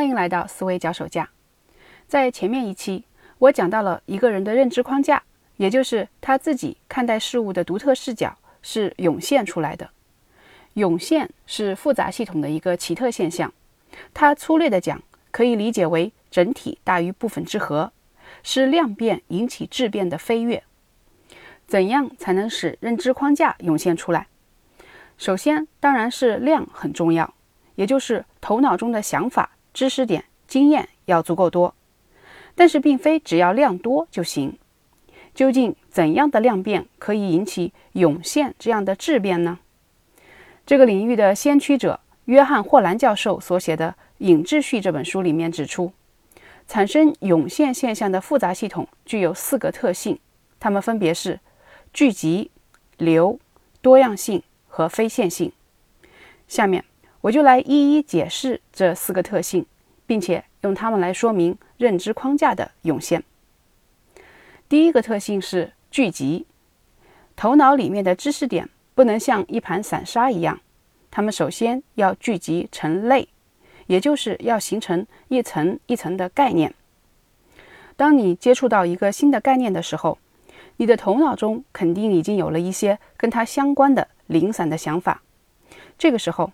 欢迎来到思维脚手架。在前面一期，我讲到了一个人的认知框架，也就是他自己看待事物的独特视角是涌现出来的。涌现是复杂系统的一个奇特现象，它粗略的讲，可以理解为整体大于部分之和，是量变引起质变的飞跃。怎样才能使认知框架涌现出来？首先，当然是量很重要，也就是头脑中的想法。知识点、经验要足够多，但是并非只要量多就行。究竟怎样的量变可以引起涌现这样的质变呢？这个领域的先驱者约翰霍兰教授所写的《引秩序》这本书里面指出，产生涌现现象的复杂系统具有四个特性，它们分别是聚集、流、多样性和非线性。下面。我就来一一解释这四个特性，并且用它们来说明认知框架的涌现。第一个特性是聚集，头脑里面的知识点不能像一盘散沙一样，它们首先要聚集成类，也就是要形成一层一层的概念。当你接触到一个新的概念的时候，你的头脑中肯定已经有了一些跟它相关的零散的想法，这个时候。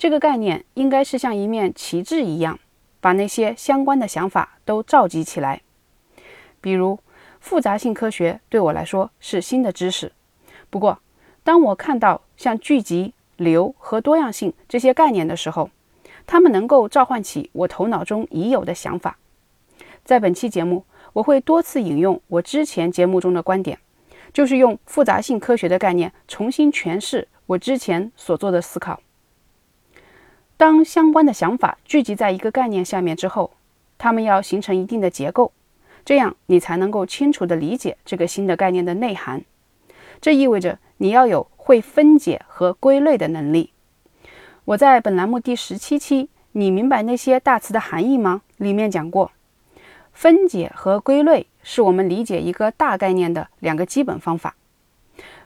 这个概念应该是像一面旗帜一样，把那些相关的想法都召集起来。比如，复杂性科学对我来说是新的知识。不过，当我看到像聚集、流和多样性这些概念的时候，它们能够召唤起我头脑中已有的想法。在本期节目，我会多次引用我之前节目中的观点，就是用复杂性科学的概念重新诠释我之前所做的思考。当相关的想法聚集在一个概念下面之后，它们要形成一定的结构，这样你才能够清楚地理解这个新的概念的内涵。这意味着你要有会分解和归类的能力。我在本栏目第十七期“你明白那些大词的含义吗”里面讲过，分解和归类是我们理解一个大概念的两个基本方法。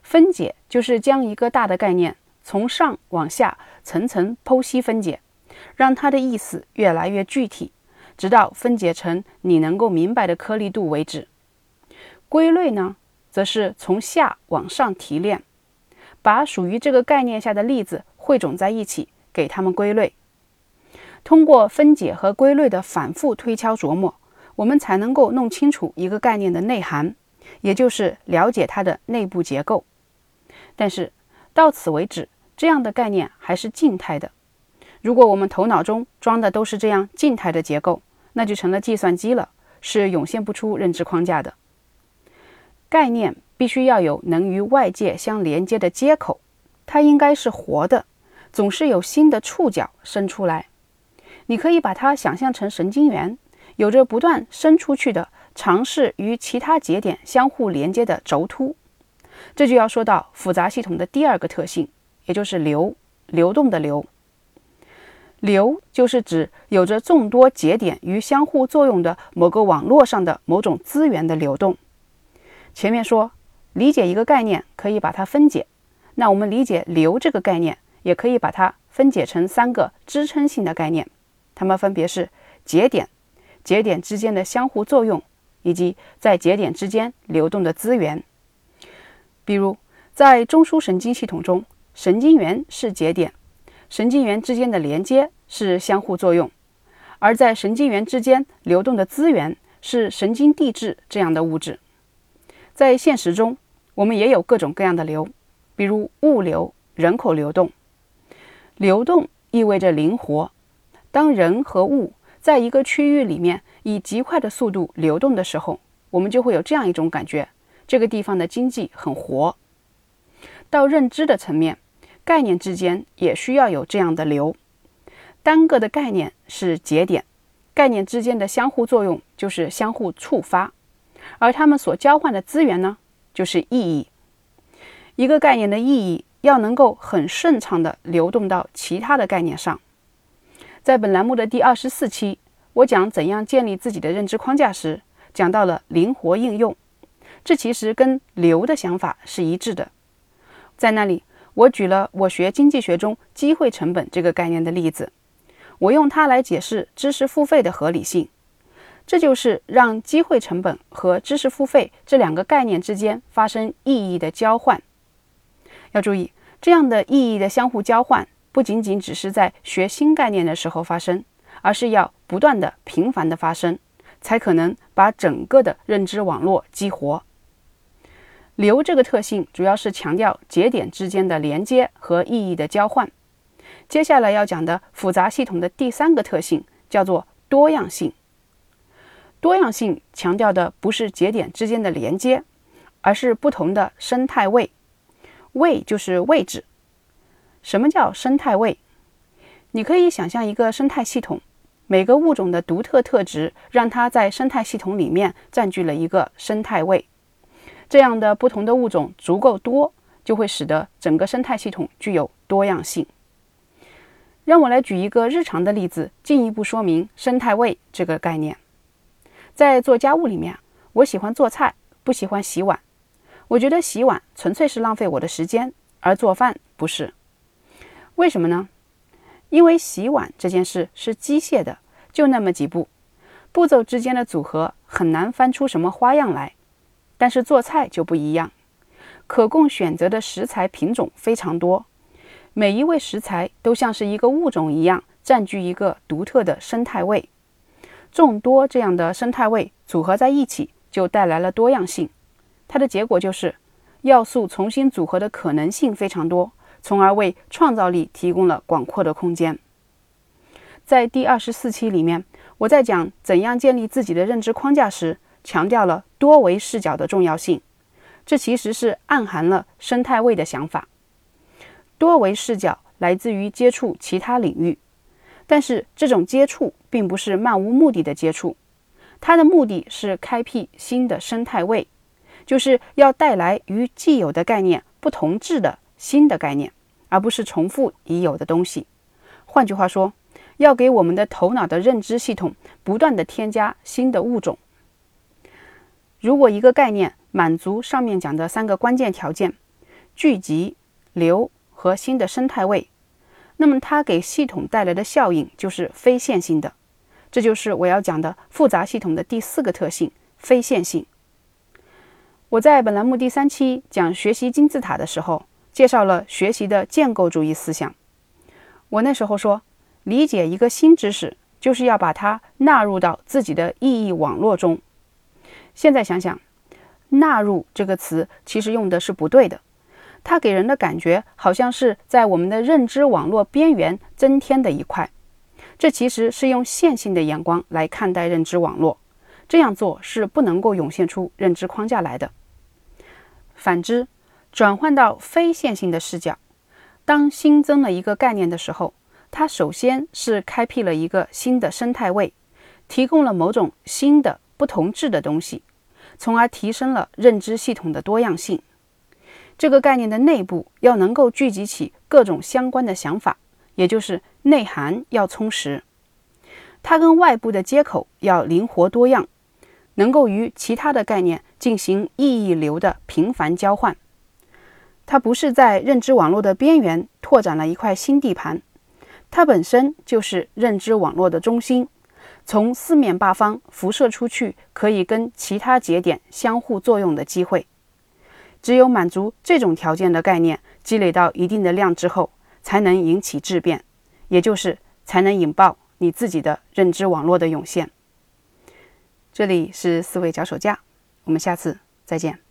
分解就是将一个大的概念。从上往下层层剖析分解，让它的意思越来越具体，直到分解成你能够明白的颗粒度为止。归类呢，则是从下往上提炼，把属于这个概念下的例子汇总在一起，给它们归类。通过分解和归类的反复推敲琢磨，我们才能够弄清楚一个概念的内涵，也就是了解它的内部结构。但是到此为止。这样的概念还是静态的。如果我们头脑中装的都是这样静态的结构，那就成了计算机了，是涌现不出认知框架的。概念必须要有能与外界相连接的接口，它应该是活的，总是有新的触角伸出来。你可以把它想象成神经元，有着不断伸出去的、尝试与其他节点相互连接的轴突。这就要说到复杂系统的第二个特性。也就是流，流动的流。流就是指有着众多节点与相互作用的某个网络上的某种资源的流动。前面说理解一个概念可以把它分解，那我们理解流这个概念也可以把它分解成三个支撑性的概念，它们分别是节点、节点之间的相互作用以及在节点之间流动的资源。比如在中枢神经系统中。神经元是节点，神经元之间的连接是相互作用，而在神经元之间流动的资源是神经递质这样的物质。在现实中，我们也有各种各样的流，比如物流、人口流动。流动意味着灵活。当人和物在一个区域里面以极快的速度流动的时候，我们就会有这样一种感觉：这个地方的经济很活。到认知的层面。概念之间也需要有这样的流，单个的概念是节点，概念之间的相互作用就是相互触发，而它们所交换的资源呢，就是意义。一个概念的意义要能够很顺畅地流动到其他的概念上。在本栏目的第二十四期，我讲怎样建立自己的认知框架时，讲到了灵活应用，这其实跟流的想法是一致的，在那里。我举了我学经济学中机会成本这个概念的例子。我用它来解释知识付费的合理性。这就是让机会成本和知识付费这两个概念之间发生意义的交换。要注意，这样的意义的相互交换不仅仅只是在学新概念的时候发生，而是要不断的、频繁的发生，才可能把整个的认知网络激活。流这个特性主要是强调节点之间的连接和意义的交换。接下来要讲的复杂系统的第三个特性叫做多样性。多样性强调的不是节点之间的连接，而是不同的生态位。位就是位置。什么叫生态位？你可以想象一个生态系统，每个物种的独特特质让它在生态系统里面占据了一个生态位。这样的不同的物种足够多，就会使得整个生态系统具有多样性。让我来举一个日常的例子，进一步说明生态位这个概念。在做家务里面，我喜欢做菜，不喜欢洗碗。我觉得洗碗纯粹是浪费我的时间，而做饭不是。为什么呢？因为洗碗这件事是机械的，就那么几步，步骤之间的组合很难翻出什么花样来。但是做菜就不一样，可供选择的食材品种非常多，每一位食材都像是一个物种一样，占据一个独特的生态位。众多这样的生态位组合在一起，就带来了多样性。它的结果就是，要素重新组合的可能性非常多，从而为创造力提供了广阔的空间。在第二十四期里面，我在讲怎样建立自己的认知框架时，强调了多维视角的重要性。这其实是暗含了生态位的想法。多维视角来自于接触其他领域。但是这种接触并不是漫无目的的接触，它的目的是开辟新的生态位，就是要带来与既有的概念不同质的新的概念，而不是重复已有的东西。换句话说，要给我们的头脑的认知系统不断的添加新的物种。如果一个概念满足上面讲的三个关键条件：聚集、流和新的生态位。那么它给系统带来的效应就是非线性的，这就是我要讲的复杂系统的第四个特性——非线性。我在本栏目第三期讲学习金字塔的时候，介绍了学习的建构主义思想。我那时候说，理解一个新知识，就是要把它纳入到自己的意义网络中。现在想想，“纳入”这个词其实用的是不对的。它给人的感觉好像是在我们的认知网络边缘增添的一块，这其实是用线性的眼光来看待认知网络，这样做是不能够涌现出认知框架来的。反之，转换到非线性的视角，当新增了一个概念的时候，它首先是开辟了一个新的生态位，提供了某种新的不同质的东西，从而提升了认知系统的多样性。这个概念的内部要能够聚集起各种相关的想法，也就是内涵要充实。它跟外部的接口要灵活多样，能够与其他的概念进行意义流的频繁交换。它不是在认知网络的边缘拓展了一块新地盘，它本身就是认知网络的中心，从四面八方辐射出去，可以跟其他节点相互作用的机会。只有满足这种条件的概念积累到一定的量之后，才能引起质变，也就是才能引爆你自己的认知网络的涌现。这里是思维脚手架，我们下次再见。